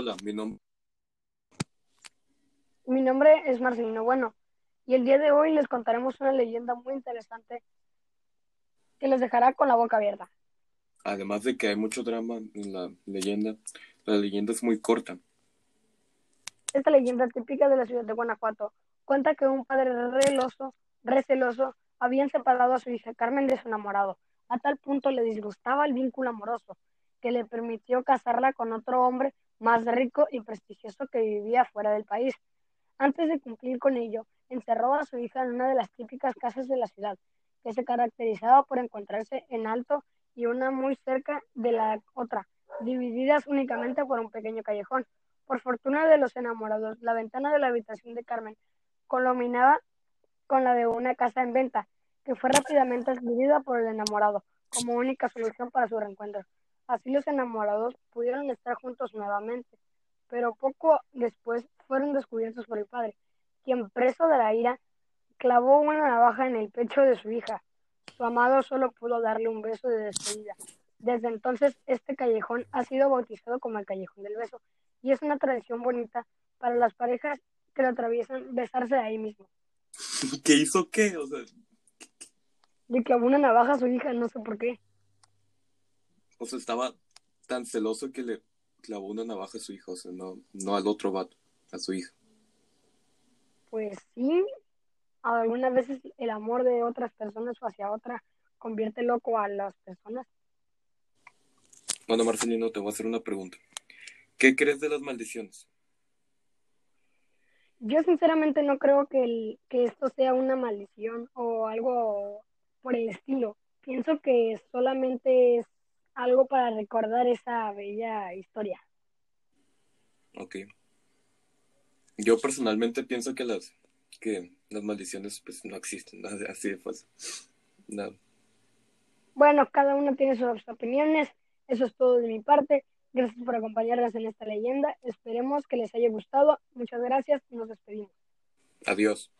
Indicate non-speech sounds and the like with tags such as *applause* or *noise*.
Hola, mi nombre. Mi nombre es Marcelino Bueno y el día de hoy les contaremos una leyenda muy interesante que les dejará con la boca abierta. Además de que hay mucho drama en la leyenda, la leyenda es muy corta. Esta leyenda típica de la ciudad de Guanajuato cuenta que un padre reloso, receloso, habían separado a su hija Carmen de su enamorado. A tal punto le disgustaba el vínculo amoroso que le permitió casarla con otro hombre más rico y prestigioso que vivía fuera del país. Antes de cumplir con ello, encerró a su hija en una de las típicas casas de la ciudad, que se caracterizaba por encontrarse en alto y una muy cerca de la otra, divididas únicamente por un pequeño callejón. Por fortuna de los enamorados, la ventana de la habitación de Carmen colominaba con la de una casa en venta, que fue rápidamente adquirida por el enamorado como única solución para su reencuentro. Así los enamorados pudieron estar juntos nuevamente, pero poco después fueron descubiertos por el padre, quien preso de la ira clavó una navaja en el pecho de su hija. Su amado solo pudo darle un beso de despedida. Desde entonces, este callejón ha sido bautizado como el Callejón del Beso, y es una tradición bonita para las parejas que lo atraviesan besarse ahí mismo. ¿Qué hizo qué? O sea... De clavó una navaja a su hija, no sé por qué. O sea, estaba tan celoso que le clavó una navaja a su hija, o sea, no, no al otro vato, a su hija. Pues sí, algunas veces el amor de otras personas o hacia otra convierte loco a las personas. Bueno, Marcelino, te voy a hacer una pregunta. ¿Qué crees de las maldiciones? Yo sinceramente no creo que, el, que esto sea una maldición o algo por el estilo. Pienso que solamente es algo para recordar esa bella historia. Ok. Yo personalmente pienso que las que las maldiciones pues no existen, *laughs* así de fácil. Nada. Bueno, cada uno tiene sus opiniones. Eso es todo de mi parte. Gracias por acompañarnos en esta leyenda. Esperemos que les haya gustado. Muchas gracias y nos despedimos. Adiós.